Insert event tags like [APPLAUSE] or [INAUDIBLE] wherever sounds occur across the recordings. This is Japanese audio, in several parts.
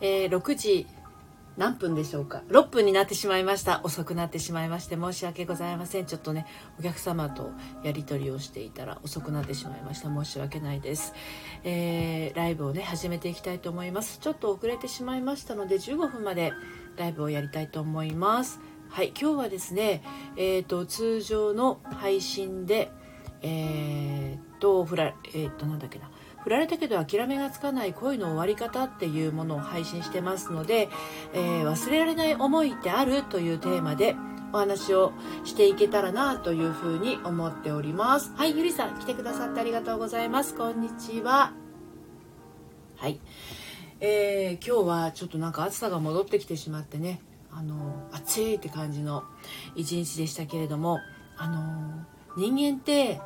えー、6時何分でしょうか？6分になってしまいました。遅くなってしまいまして申し訳ございません。ちょっとねお客様とやり取りをしていたら遅くなってしまいました。申し訳ないです、えー、ライブをね始めていきたいと思います。ちょっと遅れてしまいましたので15分までライブをやりたいと思います。はい今日はですねえっ、ー、と通常の配信でえー、っとフラえ、っとなんだっけな。振られたけど諦めがつかない恋の終わり方っていうものを配信してますので、えー、忘れられない思いってあるというテーマでお話をしていけたらなというふうに思っております。はい、ゆりさん来てくださってありがとうございます。こんにちは。はい。えー、今日はちょっとなんか暑さが戻ってきてしまってね、あの、暑いって感じの一日でしたけれども、あの、人間って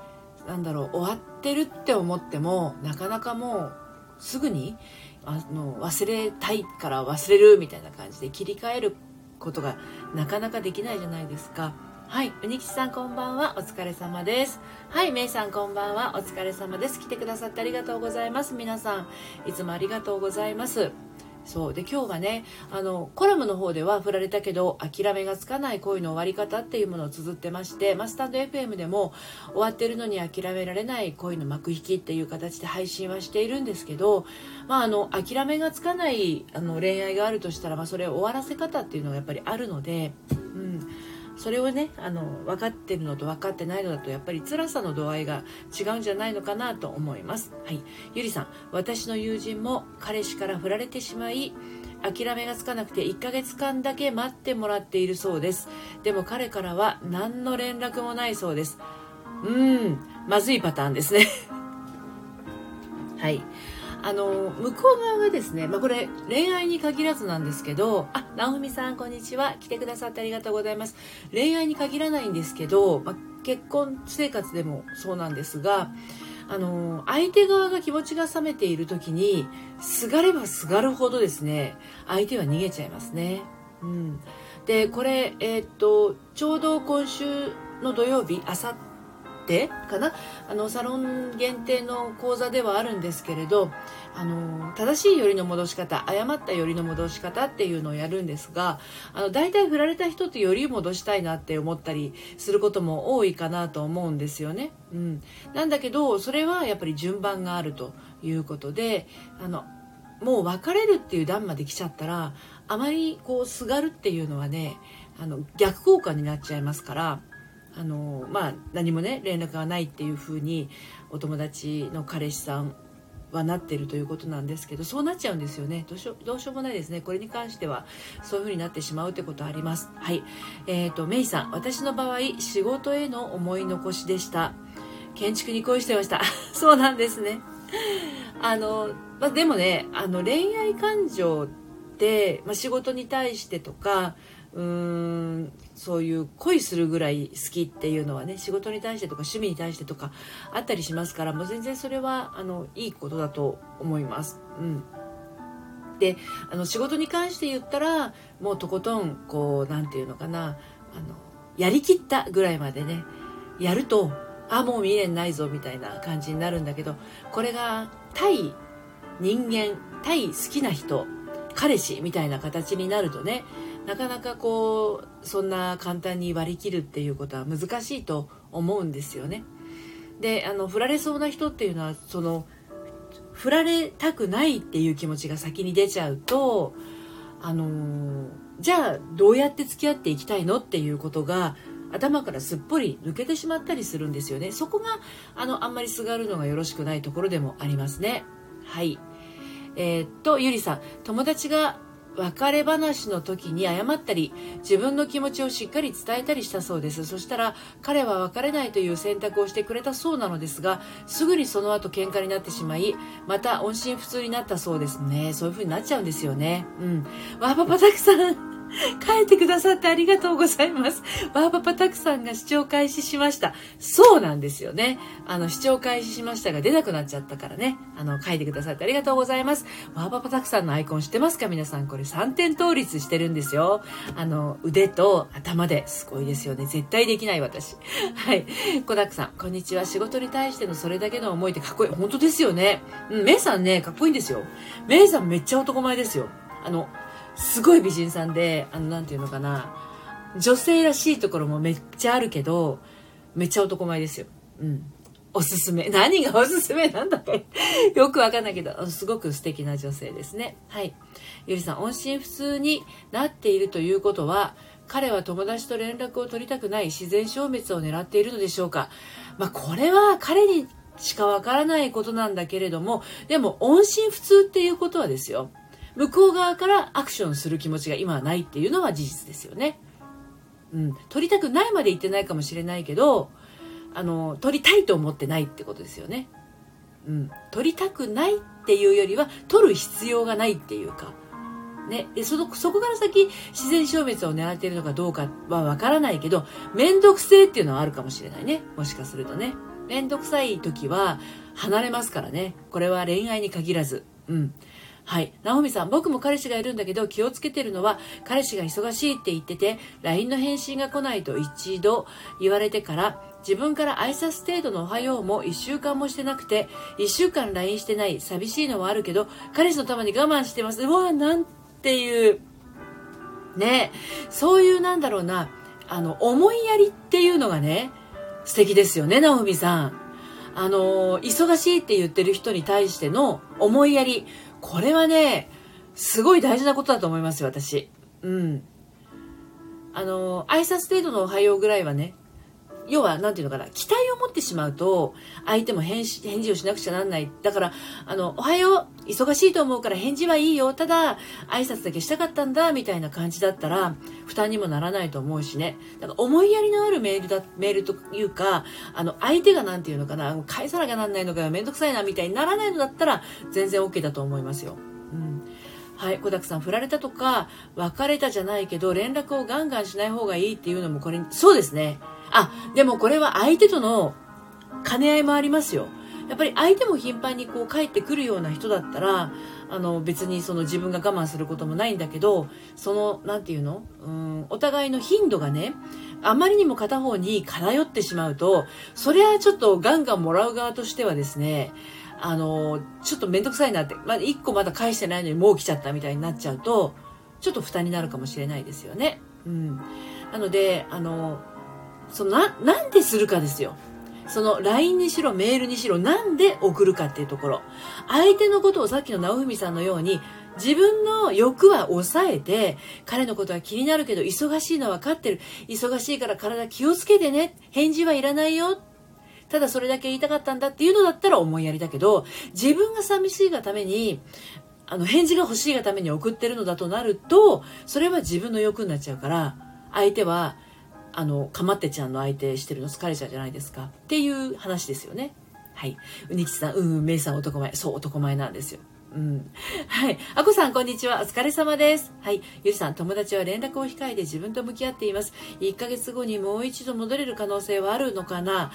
なんだろう終わってるって思ってもなかなかもうすぐにあの忘れたいから忘れるみたいな感じで切り替えることがなかなかできないじゃないですか。はい。うにきちさんこんばんは。お疲れ様です。はい。めいさんこんばんは。お疲れ様です。来てくださってありがとうございます。皆さん、いつもありがとうございます。そう。で今日はねあのコラムの方では振られたけど諦めがつかない恋の終わり方っていうものを綴ってまして、まあ、スタンド FM でも終わってるのに諦められない恋の幕引きっていう形で配信はしているんですけど、まあ、あの諦めがつかないあの恋愛があるとしたら、まあ、それを終わらせ方っていうのがやっぱりあるので、うん、それをねあの分かってるのと分かってないのだとやっぱり辛さの度合いが違うんじゃないのかなと思います。はい。ゆりさん私の友人も彼氏から振られてしまい諦めがつかなくて1ヶ月間だけ待ってもらっているそうです。でも彼からは何の連絡もないそうです。うん。まずいパターンですね。はい。あの向こう側がですね、まあ、これ恋愛に限らずなんですけどあ直文さんこんにちは。来てくださってありがとうございます。恋愛に限らないんですけど、まあ、結婚生活でもそうなんですがあの相手側が気持ちが冷めている時にすがればすがるほどですね相手は逃げちゃいますね。うん、でこれ、えー、っとちょうど今週の土曜日あさってかな？あのサロン限定の講座ではあるんですけれどあの正しいよりの戻し方誤ったよりの戻し方っていうのをやるんですがあの大体振られた人ってより戻したいなって思ったりすることも多いかなと思うんですよね。うん、なんだけどそれはやっぱり順番があるということであのもう別れるっていう段まで来ちゃったらあまりこうすがるっていうのはねあの逆効果になっちゃいますからあのまあ何もね連絡がないっていうふうにお友達の彼氏さんはなってるということなんですけどそうなっちゃうんですよね。どうしよどうしようもないですね。これに関してはそういうふうになってしまうってことあります。はい。えーと、メイさん私の場合仕事への思い残しでした。建築に恋してました。[LAUGHS] そうなんですね。あの、まあ、でもねあの恋愛感情って、まあ、仕事に対してとかうーんそういう恋するぐらい好きっていうのはね仕事に対してとか趣味に対してとかあったりしますからもう全然それはあのいいことだと思います。うんであの仕事に関して言ったらもうとことんこう何て言うのかなあのやりきったぐらいまでねやるとあもう未練ないぞみたいな感じになるんだけどこれが対人間対好きな人彼氏みたいな形になるとねなかなかこうそんな簡単に割り切るっていうことは難しいと思うんですよね。であの振られそうな人っていうのはその振られたくないっていう気持ちが先に出ちゃうとあのじゃあどうやって付き合っていきたいのっていうことが頭からすっぽり抜けてしまったりするんですよね。そこがあのあんまりすがるのがよろしくないところでもありますね。はい。えー、っとゆりさん。友達が別れ話の時に謝ったり自分の気持ちをしっかり伝えたりしたそうです。そしたら彼は別れないという選択をしてくれたそうなのですがすぐにその後喧嘩になってしまいまた音信不通になったそうですね。そういう風になっちゃうんですよね。うん。わーパパたくさん書いてくださってありがとうございます。バーバパタクさんが視聴開始しました。そうなんですよね。あの、視聴開始しましたが出なくなっちゃったからね。あの、書いてくださってありがとうございます。バーバパタクさんのアイコン知ってますか？皆さん。これ3点倒立してるんですよ。あの、腕と頭ですごいですよね。絶対できない私。はい。コダックさん、こんにちは。仕事に対してのそれだけの思いってかっこいい。本当ですよね。うん、メイさんね、かっこいいんですよ。メイさんめっちゃ男前ですよ。あの、すごい美人さんで、あの、なんていうのかな、女性らしいところもめっちゃあるけど、めっちゃ男前ですよ。うん。おすすめ。[LAUGHS] 何がおすすめなんだか [LAUGHS] よくわかんないけど、すごく素敵な女性ですね。はい。ゆりさん、音信不通になっているということは、彼は友達と連絡を取りたくない自然消滅を狙っているのでしょうか。まあ、これは彼にしかわからないことなんだけれども、でも音信不通っていうことはですよ。向こう側からアクションする気持ちが今はないっていうのは事実ですよね。うん。取りたくないまで言ってないかもしれないけど、あの、取りたいと思ってないってことですよね。うん。取りたくないっていうよりは、取る必要がないっていうか。ね。で、その、そこから先、自然消滅を狙っているのかどうかはわからないけど、めんどくせえっていうのはあるかもしれないね。もしかするとね。めんどくさい時は、離れますからね。これは恋愛に限らず。うん。はい。ナオミさん、僕も彼氏がいるんだけど気をつけてるのは、彼氏が忙しいって言ってて、LINE の返信が来ないと一度言われてから、自分から挨拶程度のおはようも1週間もしてなくて、1週間 LINE してない、寂しいのはあるけど、彼氏のために我慢してます。うわなんていう、ね、そういうなんだろうな、あの、思いやりっていうのがね、素敵ですよね、ナオミさん。あの、忙しいって言ってる人に対しての思いやり。これはね、すごい大事なことだと思いますよ、私。うん。あの、挨拶程度のおはようぐらいはね、要は、なんていうのかな、期待を持ってしまうと、相手も返返事をしなくちゃなんない。だから、あの、おはよう、忙しいと思うから返事はいいよ。ただ、挨拶だけしたかったんだ、みたいな感じだったら、負担にもならないと思うしね。だから、思いやりのあるメールだ、メールというか、あの、相手がなんていうのかな、返さなきゃなんないのかよ、めんどくさいな、みたいにならないのだったら、全然 OK だと思いますよ。うん。はい、小沢さん、振られたとか、別れたじゃないけど、連絡をガンガンしない方がいいっていうのもこれ、そうですね。あ、でもこれは相手との兼ね合いもありますよ。やっぱり相手も頻繁にこう帰ってくるような人だったら、あの別にその自分が我慢することもないんだけど、その、なんていうの？うん、お互いの頻度がね、あまりにも片方に偏ってしまうと、それはちょっとガンガンもらう側としてはですね、あの、ちょっとめんどくさいなって、まだ1個まだ返してないのにもう来ちゃったみたいになっちゃうと、ちょっと負担になるかもしれないですよね。うん。なので、あの、そのな、なんでするかですよ。その LINE にしろメールにしろなんで送るかっていうところ。相手のことをさっきの直文さんのように自分の欲は抑えて彼のことは気になるけど忙しいのは分かってる。忙しいから体気をつけてね。返事はいらないよ。ただそれだけ言いたかったんだっていうのだったら思いやりだけど自分が寂しいがためにあの返事が欲しいがために送ってるのだとなるとそれは自分の欲になっちゃうから相手はあの、かまってちゃんの相手してるの疲れちゃうじゃないですか。っていう話ですよね。はい。うにきちさん、うん、うん、めいさん男前。そう、男前なんですよ。うん。はい。あこさん、こんにちは。お疲れ様です。はい。ゆりさん、友達は連絡を控えて自分と向き合っています。1ヶ月後にもう一度戻れる可能性はあるのかな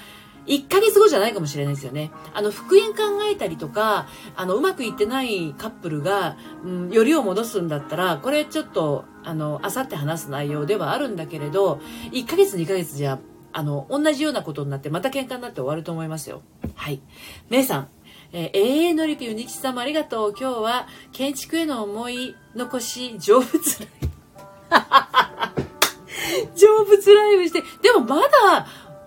1ヶ月後じゃないかもしれないですよね。あの、復縁考えたりとか、あの、うまくいってないカップルが、うん、よりを戻すんだったら、これちょっと、あの、あさって話す内容ではあるんだけれど、1ヶ月2ヶ月じゃ、あの、同じようなことになって、また喧嘩になって終わると思いますよ。はい。めいさん、えー、永遠のりぴうにきさんありがとう。今日は建築への思い残し成仏ライブ。[LAUGHS] 成仏ライブして、でも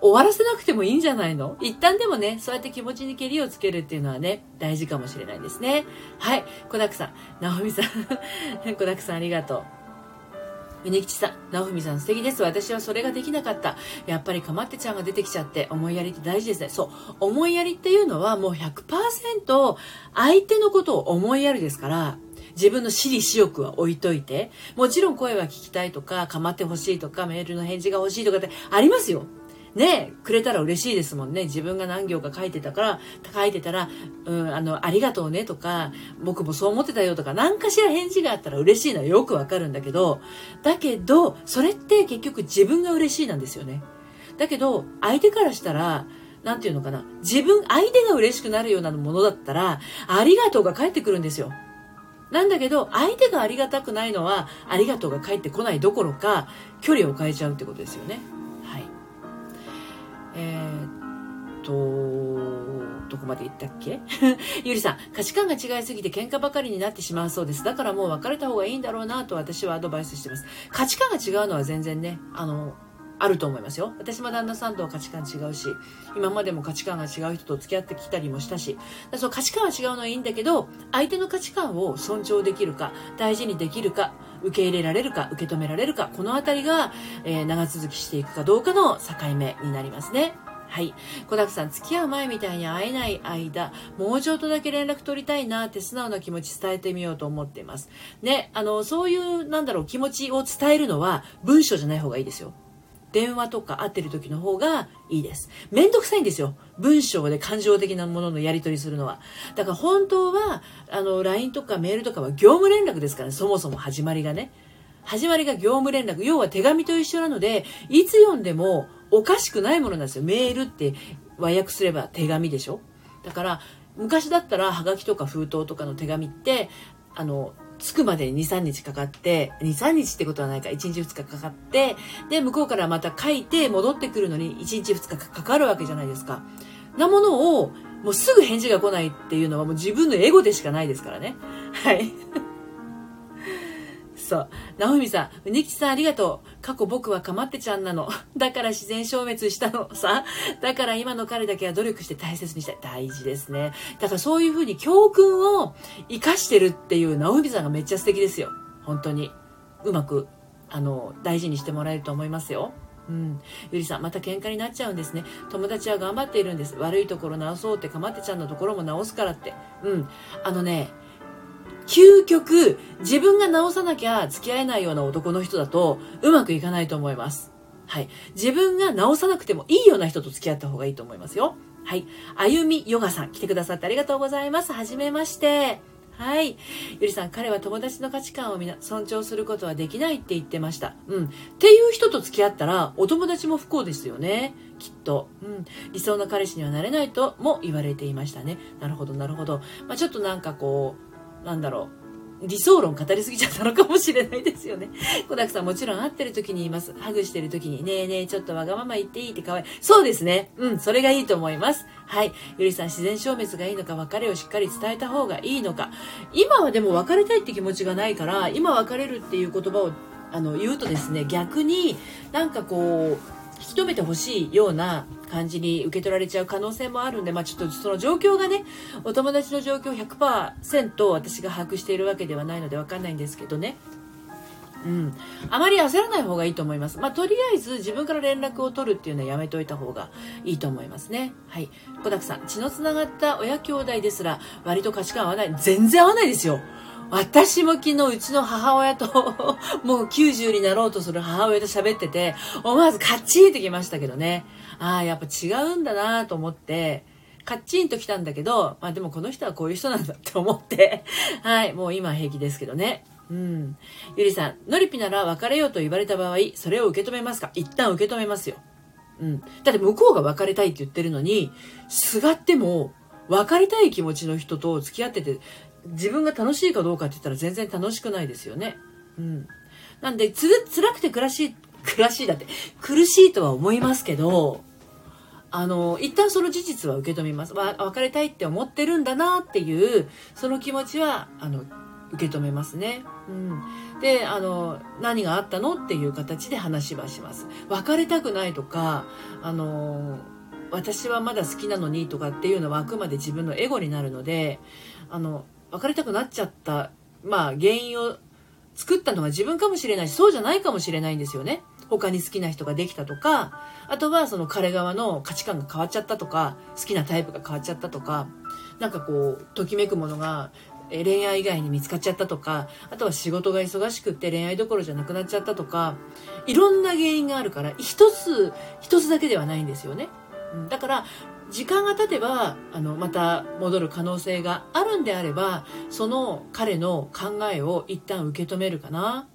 終わらせなくてもいいんじゃないの？一旦でもね、そうやって気持ちにけりをつけるっていうのはね、大事かもしれないですね。はい。小沢さん、直美さん、[LAUGHS] 小沢さんありがとう。峰吉さん、直文さん素敵です。私はそれができなかった。やっぱりかまってちゃんが出てきちゃって、思いやりって大事ですね。そう。思いやりっていうのはもう100%相手のことを思いやるですから、自分の私利私欲は置いといて、もちろん声は聞きたいとか、かまってほしいとか、メールの返事が欲しいとかってありますよ。ね、くれたら嬉しいですもんね。自分が何行か書いてたから、書いてたら、うん、あの、ありがとうねとか、僕もそう思ってたよとか、何かしら返事があったら嬉しいのはよくわかるんだけど、だけど、それって結局自分が嬉しいなんですよね。だけど、相手からしたら、なんていうのかな。自分、相手が嬉しくなるようなものだったら、ありがとうが返ってくるんですよ。なんだけど、相手がありがたくないのは、ありがとうが返ってこないどころか、距離を変えちゃうってことですよね。えー、っと、どこまで言ったっけ？[LAUGHS] ゆりさん、価値観が違いすぎて喧嘩ばかりになってしまうそうです。だからもう別れた方がいいんだろうなと私はアドバイスしてます。価値観が違うのは全然ね、あの、あると思いますよ。私も旦那さんとは価値観違うし、今までも価値観が違う人と付き合ってきたりもしたし、その価値観は違うのはいいんだけど、相手の価値観を尊重できるか、大事にできるか、受け入れられるか、受け止められるか、この辺りが、えー、長続きしていくかどうかの境目になりますね。はい。小沢さん、付き合う前みたいに会えない間、もうちょっとだけ連絡取りたいなって素直な気持ち伝えてみようと思っています。ね、あの、そういう、なんだろう、気持ちを伝えるのは文章じゃない方がいいですよ。電話とか会ってる時の方がいいです。めんどくさいんですよ。文章で感情的なもののやり取りするのは。だから本当は、あの、LINE とかメールとかは業務連絡ですからね、そもそも始まりがね。始まりが業務連絡。要は手紙と一緒なので、いつ読んでもおかしくないものなんですよ。メールって和訳すれば手紙でしょだから、昔だったら、はがきとか封筒とかの手紙って、あの、着くまでに2、3日かかって、2、3日ってことはないか、1日2日かかって、で、向こうからまた書いて戻ってくるのに1日2日かかるわけじゃないですか。なものを、もうすぐ返事が来ないっていうのはもう自分のエゴでしかないですからね。はい。そう。直美さん、うにきさんありがとう。過去僕はかまってちゃんなの。[LAUGHS] だから自然消滅したのさ。だから今の彼だけは努力して大切にしたい。大事ですね。だからそういうふうに教訓を生かしてるっていう直美さんがめっちゃ素敵ですよ。本当に。うまく、あの、大事にしてもらえると思いますよ。うん。ゆりさん、また喧嘩になっちゃうんですね。友達は頑張っているんです。悪いところ直そうってかまってちゃんのところも直すからって。うん。あのね、究極、自分が直さなきゃ付き合えないような男の人だと、うまくいかないと思います。はい。自分が直さなくてもいいような人と付き合った方がいいと思いますよ。はい。あゆみヨガさん、来てくださってありがとうございます。はじめまして。はい。ゆりさん、彼は友達の価値観をみな尊重することはできないって言ってました。うん。っていう人と付き合ったら、お友達も不幸ですよね。きっと。うん。理想の彼氏にはなれないとも言われていましたね。なるほど、なるほど。まあ、ちょっとなんかこう、なんだろう、理想論語りすぎちゃったのかもしれないですよね。[LAUGHS] 小沢さんもちろん会ってる時に言います。ハグしてる時に、ねえねえ、ちょっとわがまま言っていいって可愛い。そうですね。うん、それがいいと思います。はい。ゆりさん、自然消滅がいいのか、別れをしっかり伝えた方がいいのか。今はでも別れたいって気持ちがないから、今別れるっていう言葉をあの言うとですね、逆になんかこう、き止めてほしいような感じに受け取られちゃう可能性もあるんで、まあちょっとその状況がね、お友達の状況100%私が把握しているわけではないのでわかんないんですけどね。うん。あまり焦らない方がいいと思います。まあ、とりあえず自分から連絡を取るっていうのはやめといた方がいいと思いますね。はい。小沢さん、血の繋がった親兄弟ですら、割と価値観合わない。全然合わないですよ。私も昨日うちの母親ともう90になろうとする母親と喋ってて、思わずカッチンってきましたけどね。ああ、やっぱ違うんだなと思って、カッチンと来たんだけど、まあでもこの人はこういう人なんだって思って、[LAUGHS] はい、もう今平気ですけどね。うん。ゆりさん、のりぴなら別れようと言われた場合、それを受け止めますか？一旦受け止めますよ。うん。だって向こうが別れたいって言ってるのに、すがっても、別れたい気持ちの人と付き合ってて、自分が楽しいかどうかって言ったら全然楽しくないですよね。うん。なんで、つ、辛くて苦しい、苦しいだって、苦しいとは思いますけど、あの、一旦その事実は受け止めます。わ、別れたいって思ってるんだなっていう、その気持ちは、あの、受け止めますね。うん。で、あの、何があったのっていう形で話はします。別れたくないとか、あの、私はまだ好きなのにとかっていうのはあくまで自分のエゴになるので、あの、別れたくなっちゃった、まあ原因を作ったのは自分かもしれないし、そうじゃないかもしれないんですよね。他に好きな人ができたとか、あとはその彼側の価値観が変わっちゃったとか、好きなタイプが変わっちゃったとか、なんかこう、ときめくものが恋愛以外に見つかっちゃったとか、あとは仕事が忙しくって恋愛どころじゃなくなっちゃったとか、いろんな原因があるから、一つ、一つだけではないんですよね。だから、時間が経てばあのまた戻る可能性があるんであればその彼の考えを一旦受け止めるかな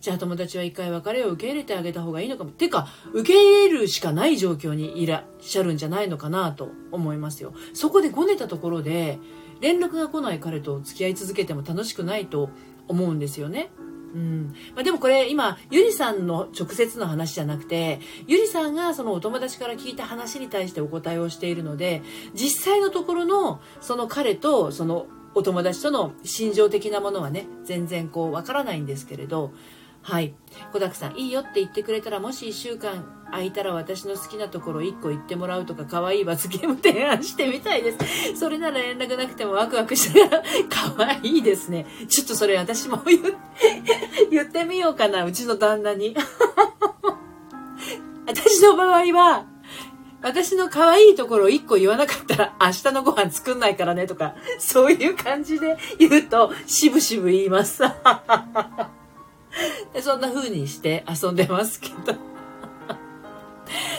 じゃあ友達は一回別れを受け入れてあげた方がいいのかも。てか、受け入れるしかない状況にいらっしゃるんじゃないのかなと思いますよ。そこでごねたところで、連絡が来ない彼と付き合い続けても楽しくないと思うんですよね。うん。まあ、でもこれ今ゆりさんの直接の話じゃなくてゆりさんがそのお友達から聞いた話に対してお答えをしているので実際のところのその彼とそのお友達との心情的なものはね全然こうわからないんですけれどはい。小沢さんいいよって言ってくれたらもし1週間空いたら私の好きなところ1個言ってもらうとか可愛い罰ゲーム提案してみたいです。[LAUGHS] それなら連絡なくてもワクワクしながら可愛いですね。ちょっとそれ私も言 [LAUGHS] 言ってみようかなうちの旦那に。[LAUGHS] 私の場合は私の可愛いところを一個言わなかったら明日のご飯作んないからねとか、そういう感じで言うと、しぶしぶ言います。でそんな風にして遊んでますけど。[LAUGHS]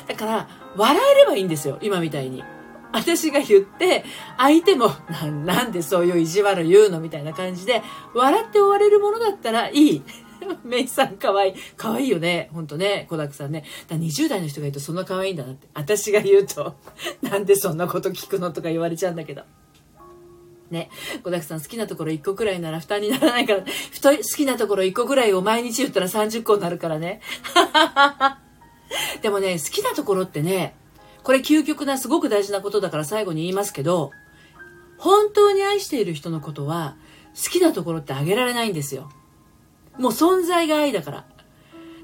だから、笑えればいいんですよ、今みたいに。私が言って、相手もな、んでそういう意地悪言うのみたいな感じで、笑って終われるものだったらいい。[LAUGHS] メイさん可愛い。可愛いよね。ほんとね。小沢さんね。だ20代の人が言うとそんな可愛いんだなって。私が言うと、なんでそんなこと聞くのとか言われちゃうんだけど。ね。小沢さん好きなところ1個くらいなら負担にならないから、太い、好きなところ1個くらいを毎日言ったら30個になるからね。[LAUGHS] でもね、好きなところってね、これ究極なすごく大事なことだから最後に言いますけど、本当に愛している人のことは、好きなところってあげられないんですよ。もう存在が愛だから。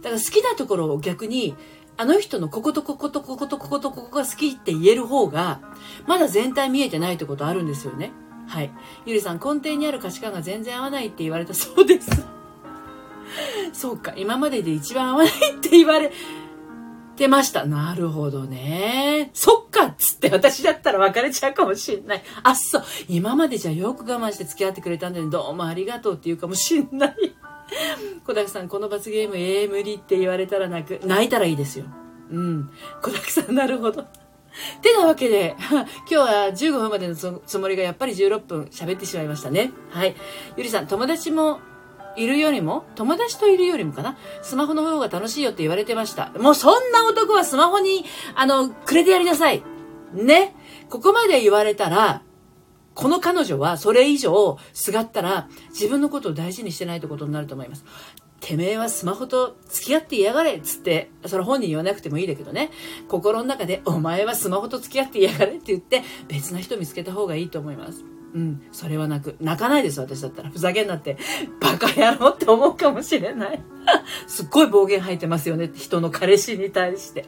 だから好きなところを逆に、あの人のこことこことこことこことここが好きって言える方が、まだ全体見えてないってことあるんですよね。はい。ゆりさん、根底にある価値観が全然合わないって言われたそうです。[LAUGHS] そうか、今までで一番合わないって言われてました。なるほどね。そっかっつって私だったら別れちゃうかもしんない。あっそう。今までじゃよく我慢して付き合ってくれたんだよ。どうもありがとうって言うかもしんない。[LAUGHS] 小沢さん、この罰ゲーム、ええ、無理って言われたら泣く。泣いたらいいですよ。うん。小沢さん、なるほど。てなわけで、[LAUGHS] 今日は15分までのつもりがやっぱり16分喋ってしまいましたね。はい。ゆりさん、友達もいるよりも、友達といるよりもかな、スマホの方が楽しいよって言われてました。もうそんな男はスマホに、あの、くれてやりなさい。ね。ここまで言われたら、この彼女はそれ以上すがったら自分のことを大事にしてないってことになると思います。てめえはスマホと付き合って嫌がれっつって、それ本人言わなくてもいいだけどね、心の中でお前はスマホと付き合って嫌がれって言って別な人見つけた方がいいと思います。うん、それはなく、泣かないです私だったら。ふざけんなって、バカ野郎って思うかもしれない。[LAUGHS] すっごい暴言吐いてますよね、人の彼氏に対して。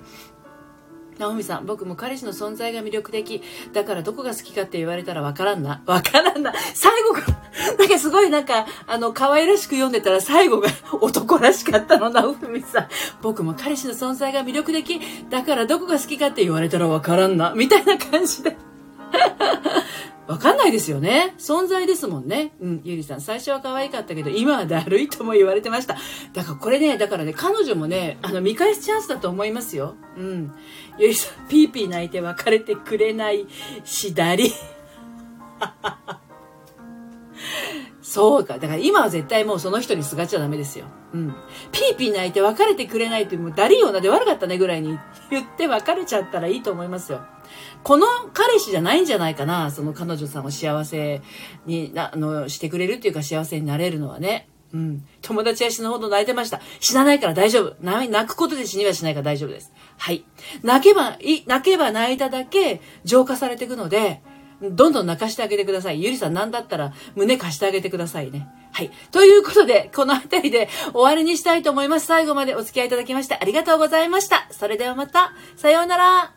ナオミさん、僕も彼氏の存在が魅力的。だからどこが好きかって言われたらわからんな。わからんな。最後が、[LAUGHS] なんかすごいなんか、あの、可愛らしく読んでたら最後が男らしかったの、ナオミさん。[LAUGHS] 僕も彼氏の存在が魅力的。だからどこが好きかって言われたらわからんな。みたいな感じで。[LAUGHS] わかんないですよね。存在ですもんね。うん、ゆりさん、最初は可愛かったけど、今はだるいとも言われてました。だからこれね、だからね、彼女もね、あの、見返すチャンスだと思いますよ。うん。ゆりさん、ピーピー泣いて別れてくれないしだり。そうか。だから今は絶対もうその人にすがっちゃダメですよ。うん。ピーピー泣いて別れてくれないってもうダリー女で悪かったねぐらいに言って別れちゃったらいいと思いますよ。この彼氏じゃないんじゃないかな。その彼女さんを幸せにな、あの、してくれるっていうか幸せになれるのはね。うん。友達は死ぬほど泣いてました。死なないから大丈夫。泣くことで死にはしないから大丈夫です。はい。泣けば、泣けば泣いただけ浄化されていくので、どんどん泣かしてあげてください。ゆりさんなんだったら胸貸してあげてくださいね。はい。ということで、この辺りで終わりにしたいと思います。最後までお付き合いいただきましてありがとうございました。それではまた、さようなら。